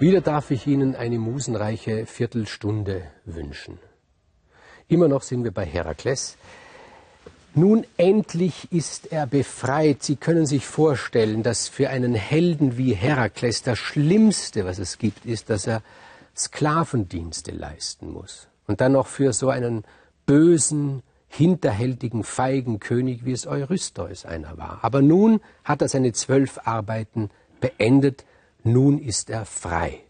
Wieder darf ich Ihnen eine musenreiche Viertelstunde wünschen. Immer noch sind wir bei Herakles. Nun endlich ist er befreit. Sie können sich vorstellen, dass für einen Helden wie Herakles das Schlimmste, was es gibt, ist, dass er Sklavendienste leisten muss. Und dann noch für so einen bösen, hinterhältigen, feigen König, wie es Eurystheus einer war. Aber nun hat er seine zwölf Arbeiten beendet nun ist er frei.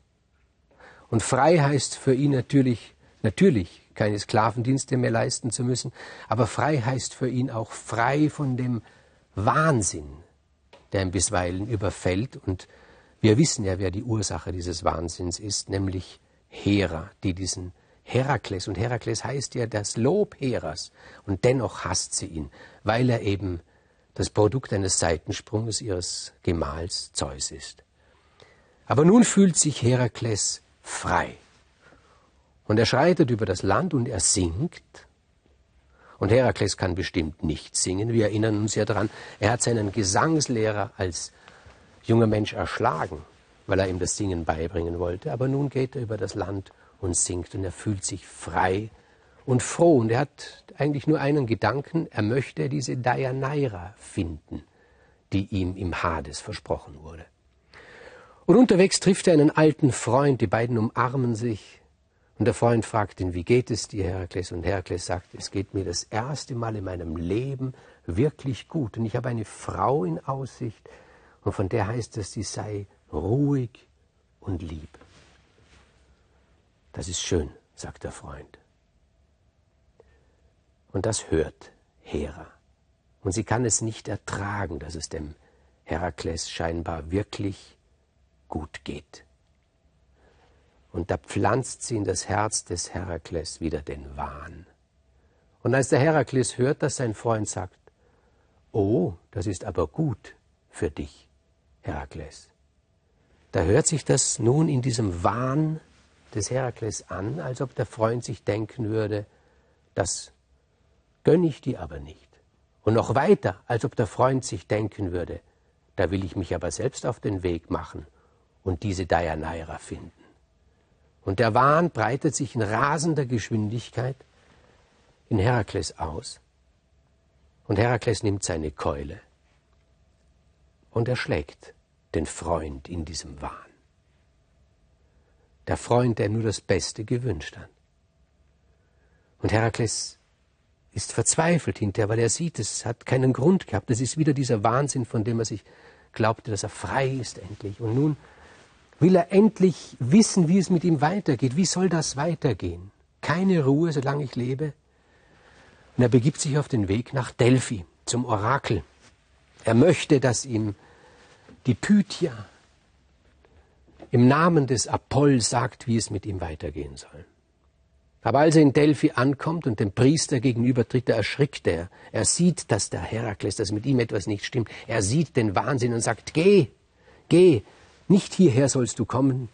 Und frei heißt für ihn natürlich, natürlich keine Sklavendienste mehr leisten zu müssen, aber frei heißt für ihn auch frei von dem Wahnsinn, der ihn bisweilen überfällt. Und wir wissen ja, wer die Ursache dieses Wahnsinns ist, nämlich Hera, die diesen Herakles, und Herakles heißt ja das Lob Heras, und dennoch hasst sie ihn, weil er eben das Produkt eines Seitensprunges ihres Gemahls Zeus ist. Aber nun fühlt sich Herakles frei. Und er schreitet über das Land und er singt. Und Herakles kann bestimmt nicht singen. Wir erinnern uns ja daran, er hat seinen Gesangslehrer als junger Mensch erschlagen, weil er ihm das Singen beibringen wollte. Aber nun geht er über das Land und singt und er fühlt sich frei und froh. Und er hat eigentlich nur einen Gedanken, er möchte diese Dayanaira finden, die ihm im Hades versprochen wurde. Und unterwegs trifft er einen alten Freund, die beiden umarmen sich. Und der Freund fragt ihn, wie geht es dir, Herakles? Und Herakles sagt, es geht mir das erste Mal in meinem Leben wirklich gut. Und ich habe eine Frau in Aussicht, und von der heißt es, sie sei ruhig und lieb. Das ist schön, sagt der Freund. Und das hört Hera. Und sie kann es nicht ertragen, dass es dem Herakles scheinbar wirklich gut geht. Und da pflanzt sie in das Herz des Herakles wieder den Wahn. Und als der Herakles hört, dass sein Freund sagt, Oh, das ist aber gut für dich, Herakles. Da hört sich das nun in diesem Wahn des Herakles an, als ob der Freund sich denken würde, das gönne ich dir aber nicht. Und noch weiter, als ob der Freund sich denken würde, da will ich mich aber selbst auf den Weg machen und diese Dayanaira finden. Und der Wahn breitet sich in rasender Geschwindigkeit in Herakles aus. Und Herakles nimmt seine Keule und erschlägt den Freund in diesem Wahn. Der Freund, der nur das Beste gewünscht hat. Und Herakles ist verzweifelt hinterher, weil er sieht, es hat keinen Grund gehabt. Es ist wieder dieser Wahnsinn, von dem er sich glaubte, dass er frei ist endlich. Und nun will er endlich wissen, wie es mit ihm weitergeht. Wie soll das weitergehen? Keine Ruhe, solange ich lebe. Und er begibt sich auf den Weg nach Delphi, zum Orakel. Er möchte, dass ihm die Pythia im Namen des Apoll sagt, wie es mit ihm weitergehen soll. Aber als er in Delphi ankommt und dem Priester gegenübertritt, da erschrickt er. Er sieht, dass der Herakles, dass mit ihm etwas nicht stimmt. Er sieht den Wahnsinn und sagt, geh, geh, nicht hierher sollst du kommen.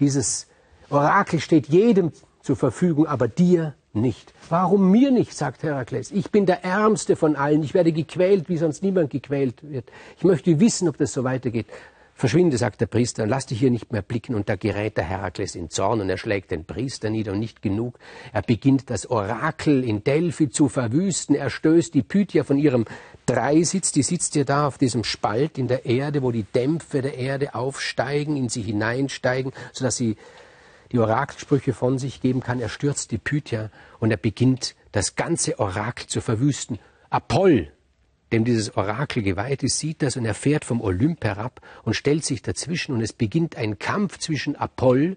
Dieses Orakel steht jedem zur Verfügung, aber dir nicht. Warum mir nicht, sagt Herakles. Ich bin der Ärmste von allen. Ich werde gequält, wie sonst niemand gequält wird. Ich möchte wissen, ob das so weitergeht. Verschwinde, sagt der Priester, und lass dich hier nicht mehr blicken. Und da gerät der Herakles in Zorn und er schlägt den Priester nieder und nicht genug. Er beginnt das Orakel in Delphi zu verwüsten. Er stößt die Pythia von ihrem Dreisitz. Die sitzt ja da auf diesem Spalt in der Erde, wo die Dämpfe der Erde aufsteigen, in sie hineinsteigen, sodass sie die Orakelsprüche von sich geben kann. Er stürzt die Pythia und er beginnt das ganze Orakel zu verwüsten. Apoll, dem dieses Orakel geweiht ist, sieht das und er fährt vom Olymp herab und stellt sich dazwischen und es beginnt ein Kampf zwischen Apoll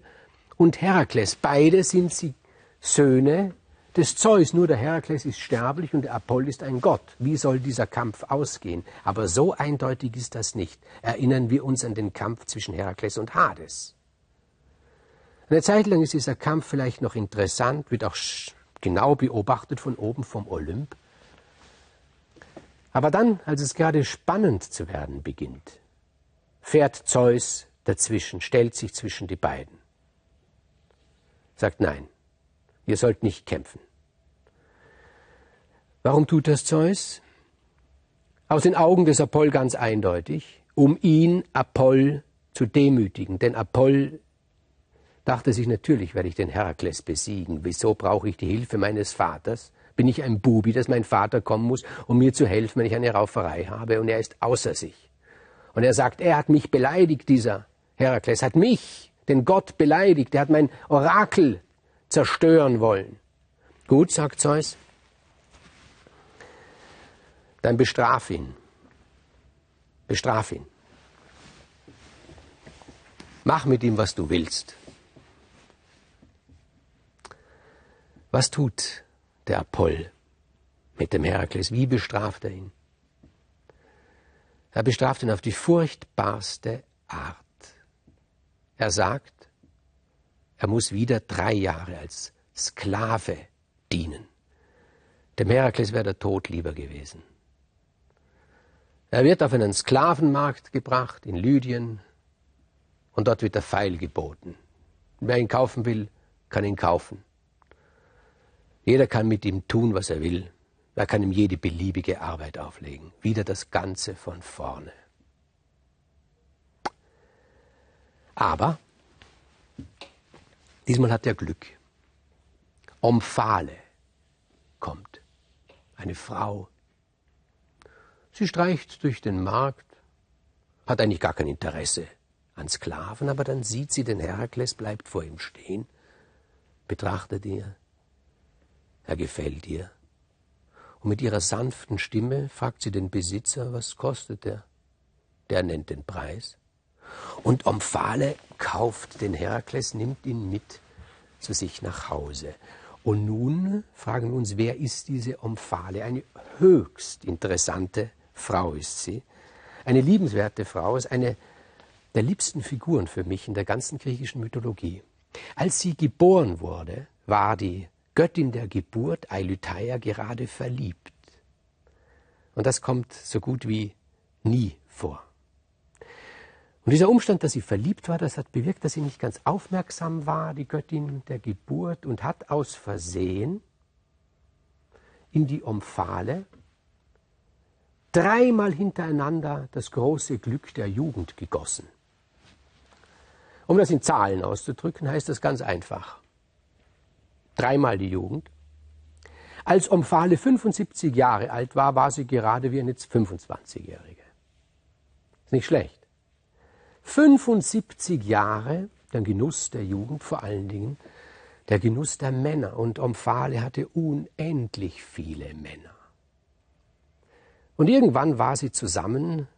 und Herakles. Beide sind sie Söhne des Zeus, nur der Herakles ist sterblich und der Apoll ist ein Gott. Wie soll dieser Kampf ausgehen? Aber so eindeutig ist das nicht. Erinnern wir uns an den Kampf zwischen Herakles und Hades. Eine Zeit lang ist dieser Kampf vielleicht noch interessant, wird auch genau beobachtet von oben vom Olymp. Aber dann, als es gerade spannend zu werden beginnt, fährt Zeus dazwischen, stellt sich zwischen die beiden. Sagt nein, ihr sollt nicht kämpfen. Warum tut das Zeus? Aus den Augen des Apoll ganz eindeutig, um ihn, Apoll, zu demütigen. Denn Apoll dachte sich, natürlich werde ich den Herakles besiegen. Wieso brauche ich die Hilfe meines Vaters? Bin ich ein Bubi, dass mein Vater kommen muss, um mir zu helfen, wenn ich eine Rauferei habe? Und er ist außer sich. Und er sagt, er hat mich beleidigt, dieser Herakles, hat mich, den Gott, beleidigt. Er hat mein Orakel zerstören wollen. Gut, sagt Zeus, dann bestraf ihn. Bestraf ihn. Mach mit ihm, was du willst. Was tut der Apoll mit dem Herakles? Wie bestraft er ihn? Er bestraft ihn auf die furchtbarste Art. Er sagt, er muss wieder drei Jahre als Sklave dienen. Dem Herakles wäre der Tod lieber gewesen. Er wird auf einen Sklavenmarkt gebracht in Lydien und dort wird der Pfeil geboten. Wer ihn kaufen will, kann ihn kaufen. Jeder kann mit ihm tun, was er will. Er kann ihm jede beliebige Arbeit auflegen. Wieder das Ganze von vorne. Aber diesmal hat er Glück. Omphale kommt, eine Frau. Sie streicht durch den Markt, hat eigentlich gar kein Interesse an Sklaven, aber dann sieht sie den Herakles, bleibt vor ihm stehen, betrachtet ihn, er gefällt ihr. Und mit ihrer sanften Stimme fragt sie den Besitzer, was kostet er? Der nennt den Preis. Und Omphale kauft den Herakles, nimmt ihn mit zu sich nach Hause. Und nun fragen wir uns, wer ist diese Omphale? Eine höchst interessante Frau ist sie. Eine liebenswerte Frau, ist eine der liebsten Figuren für mich in der ganzen griechischen Mythologie. Als sie geboren wurde, war die Göttin der Geburt, Eilytheia, gerade verliebt. Und das kommt so gut wie nie vor. Und dieser Umstand, dass sie verliebt war, das hat bewirkt, dass sie nicht ganz aufmerksam war, die Göttin der Geburt, und hat aus Versehen in die Omphale dreimal hintereinander das große Glück der Jugend gegossen. Um das in Zahlen auszudrücken, heißt das ganz einfach dreimal die Jugend. Als Omphale 75 Jahre alt war, war sie gerade wie eine 25-Jährige. Ist nicht schlecht. 75 Jahre der Genuss der Jugend, vor allen Dingen der Genuss der Männer. Und Omphale hatte unendlich viele Männer. Und irgendwann war sie zusammen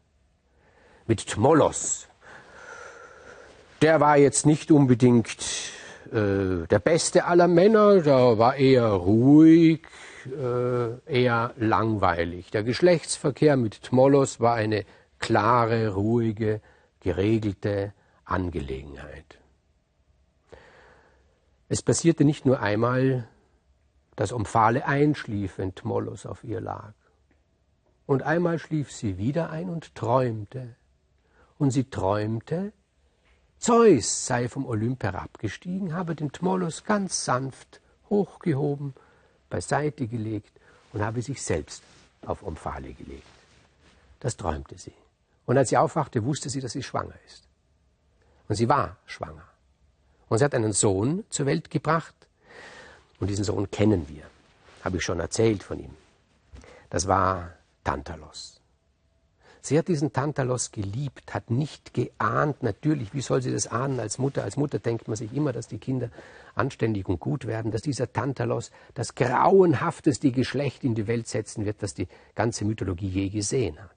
mit Tmolos. Der war jetzt nicht unbedingt äh, der beste aller Männer, der war eher ruhig, äh, eher langweilig. Der Geschlechtsverkehr mit Tmolos war eine klare, ruhige, geregelte Angelegenheit. Es passierte nicht nur einmal, dass Omphale einschlief, wenn Tmolos auf ihr lag. Und einmal schlief sie wieder ein und träumte. Und sie träumte, Zeus sei vom Olymp herabgestiegen, habe den Tmolos ganz sanft hochgehoben, beiseite gelegt und habe sich selbst auf Omphale gelegt. Das träumte sie. Und als sie aufwachte, wusste sie, dass sie schwanger ist. Und sie war schwanger. Und sie hat einen Sohn zur Welt gebracht. Und diesen Sohn kennen wir. Habe ich schon erzählt von ihm. Das war Tantalos. Sie hat diesen Tantalos geliebt, hat nicht geahnt, natürlich, wie soll sie das ahnen als Mutter? Als Mutter denkt man sich immer, dass die Kinder anständig und gut werden, dass dieser Tantalos das grauenhafteste Geschlecht in die Welt setzen wird, das die ganze Mythologie je gesehen hat.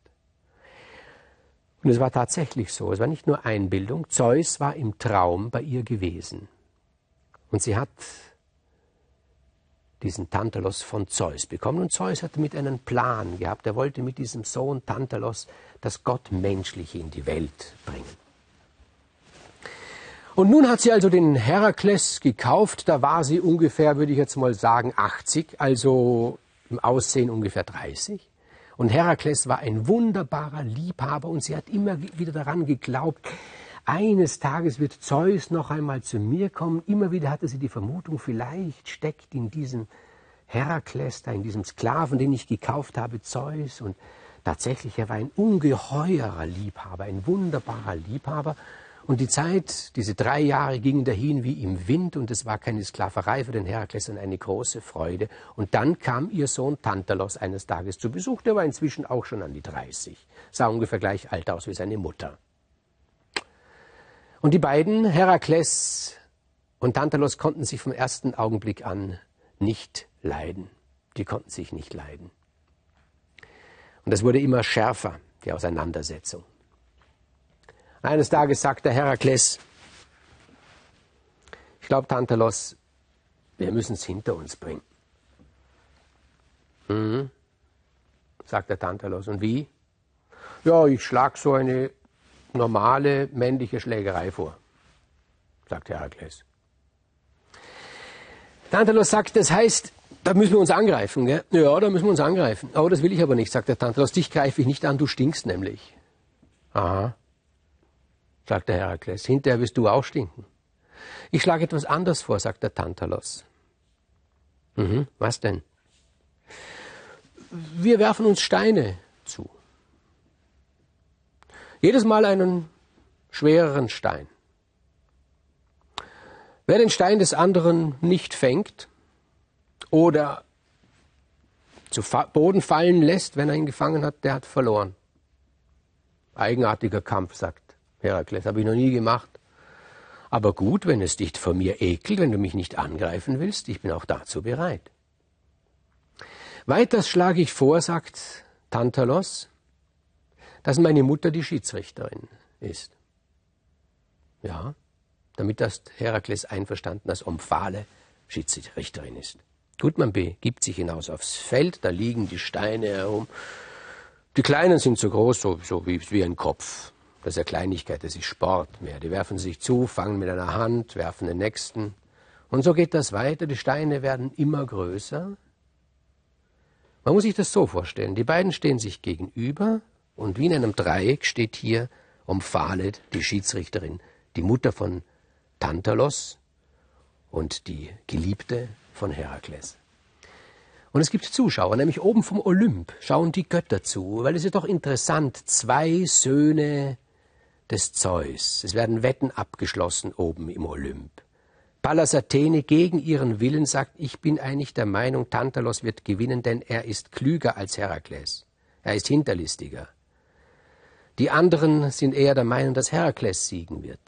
Und es war tatsächlich so, es war nicht nur Einbildung, Zeus war im Traum bei ihr gewesen. Und sie hat diesen Tantalos von Zeus bekommen. Und Zeus hatte mit einen Plan gehabt. Er wollte mit diesem Sohn Tantalos das Gottmenschliche in die Welt bringen. Und nun hat sie also den Herakles gekauft. Da war sie ungefähr, würde ich jetzt mal sagen, 80, also im Aussehen ungefähr 30. Und Herakles war ein wunderbarer Liebhaber und sie hat immer wieder daran geglaubt, eines Tages wird Zeus noch einmal zu mir kommen. Immer wieder hatte sie die Vermutung, vielleicht steckt in diesem Herakles, da in diesem Sklaven, den ich gekauft habe, Zeus. Und tatsächlich, er war ein ungeheurer Liebhaber, ein wunderbarer Liebhaber. Und die Zeit, diese drei Jahre gingen dahin wie im Wind und es war keine Sklaverei für den Herakles, sondern eine große Freude. Und dann kam ihr Sohn Tantalos eines Tages zu Besuch. Der war inzwischen auch schon an die 30, sah ungefähr gleich alt aus wie seine Mutter. Und die beiden, Herakles und Tantalos, konnten sich vom ersten Augenblick an nicht leiden. Die konnten sich nicht leiden. Und es wurde immer schärfer, die Auseinandersetzung. Eines Tages sagt der Herakles, ich glaube, Tantalos, wir müssen es hinter uns bringen. Mhm, sagt der Tantalos. Und wie? Ja, ich schlage so eine normale männliche Schlägerei vor, sagt Herakles. Tantalos sagt, das heißt, da müssen wir uns angreifen, gell? Ja, da müssen wir uns angreifen. Oh, das will ich aber nicht, sagt der Tantalos. Dich greife ich nicht an, du stinkst nämlich. Aha, sagt der Herakles. Hinterher wirst du auch stinken. Ich schlage etwas anders vor, sagt der Tantalos. Mhm, was denn? Wir werfen uns Steine. Jedes Mal einen schwereren Stein. Wer den Stein des anderen nicht fängt oder zu Boden fallen lässt, wenn er ihn gefangen hat, der hat verloren. Eigenartiger Kampf, sagt Herakles, habe ich noch nie gemacht. Aber gut, wenn es dich vor mir ekelt, wenn du mich nicht angreifen willst, ich bin auch dazu bereit. Weiters schlage ich vor, sagt Tantalos, dass meine Mutter die Schiedsrichterin ist. Ja, damit das Herakles einverstanden als Omphale Schiedsrichterin ist. Gut, man begibt sich hinaus aufs Feld, da liegen die Steine herum. Die Kleinen sind so groß, so, so wie, wie ein Kopf. Das ist ja Kleinigkeit, das ist Sport mehr. Die werfen sich zu, fangen mit einer Hand, werfen den nächsten. Und so geht das weiter. Die Steine werden immer größer. Man muss sich das so vorstellen. Die beiden stehen sich gegenüber und wie in einem Dreieck steht hier Omphale, die Schiedsrichterin, die Mutter von Tantalos und die Geliebte von Herakles. Und es gibt Zuschauer, nämlich oben vom Olymp schauen die Götter zu, weil es ist doch interessant, zwei Söhne des Zeus. Es werden Wetten abgeschlossen oben im Olymp. Pallas Athene gegen ihren Willen sagt, ich bin eigentlich der Meinung, Tantalos wird gewinnen, denn er ist klüger als Herakles. Er ist hinterlistiger. Die anderen sind eher der Meinung, dass Herakles siegen wird.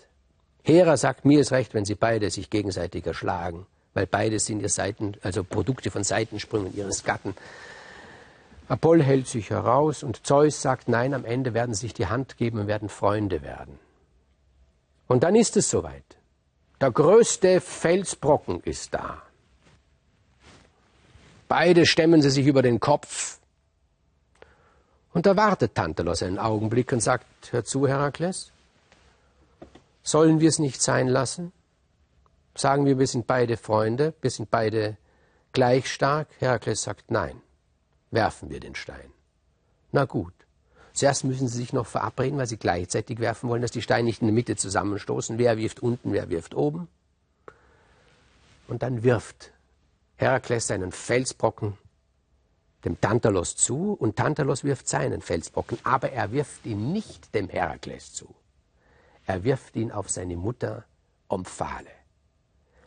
Hera sagt, mir ist recht, wenn sie beide sich gegenseitig erschlagen, weil beide sind ihr Seiten, also Produkte von Seitensprüngen ihres Gatten. Apoll hält sich heraus und Zeus sagt, nein, am Ende werden sie sich die Hand geben und werden Freunde werden. Und dann ist es soweit. Der größte Felsbrocken ist da. Beide stemmen sie sich über den Kopf. Und da wartet Tantalos einen Augenblick und sagt, hör zu, Herakles, sollen wir es nicht sein lassen? Sagen wir, wir sind beide Freunde, wir sind beide gleich stark? Herakles sagt, nein werfen wir den Stein. Na gut. Zuerst müssen sie sich noch verabreden, weil sie gleichzeitig werfen wollen, dass die Steine nicht in der Mitte zusammenstoßen. Wer wirft unten, wer wirft oben. Und dann wirft Herakles seinen Felsbrocken dem Tantalos zu und Tantalos wirft seinen Felsbrocken, aber er wirft ihn nicht dem Herakles zu. Er wirft ihn auf seine Mutter Omphale.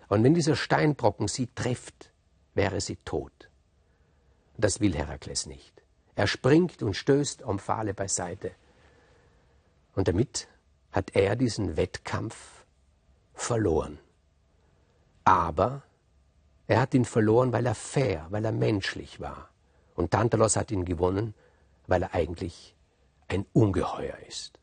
Und wenn dieser Steinbrocken sie trifft, wäre sie tot. Das will Herakles nicht. Er springt und stößt Omphale beiseite. Und damit hat er diesen Wettkampf verloren. Aber er hat ihn verloren, weil er fair, weil er menschlich war. Und Tantalos hat ihn gewonnen, weil er eigentlich ein Ungeheuer ist.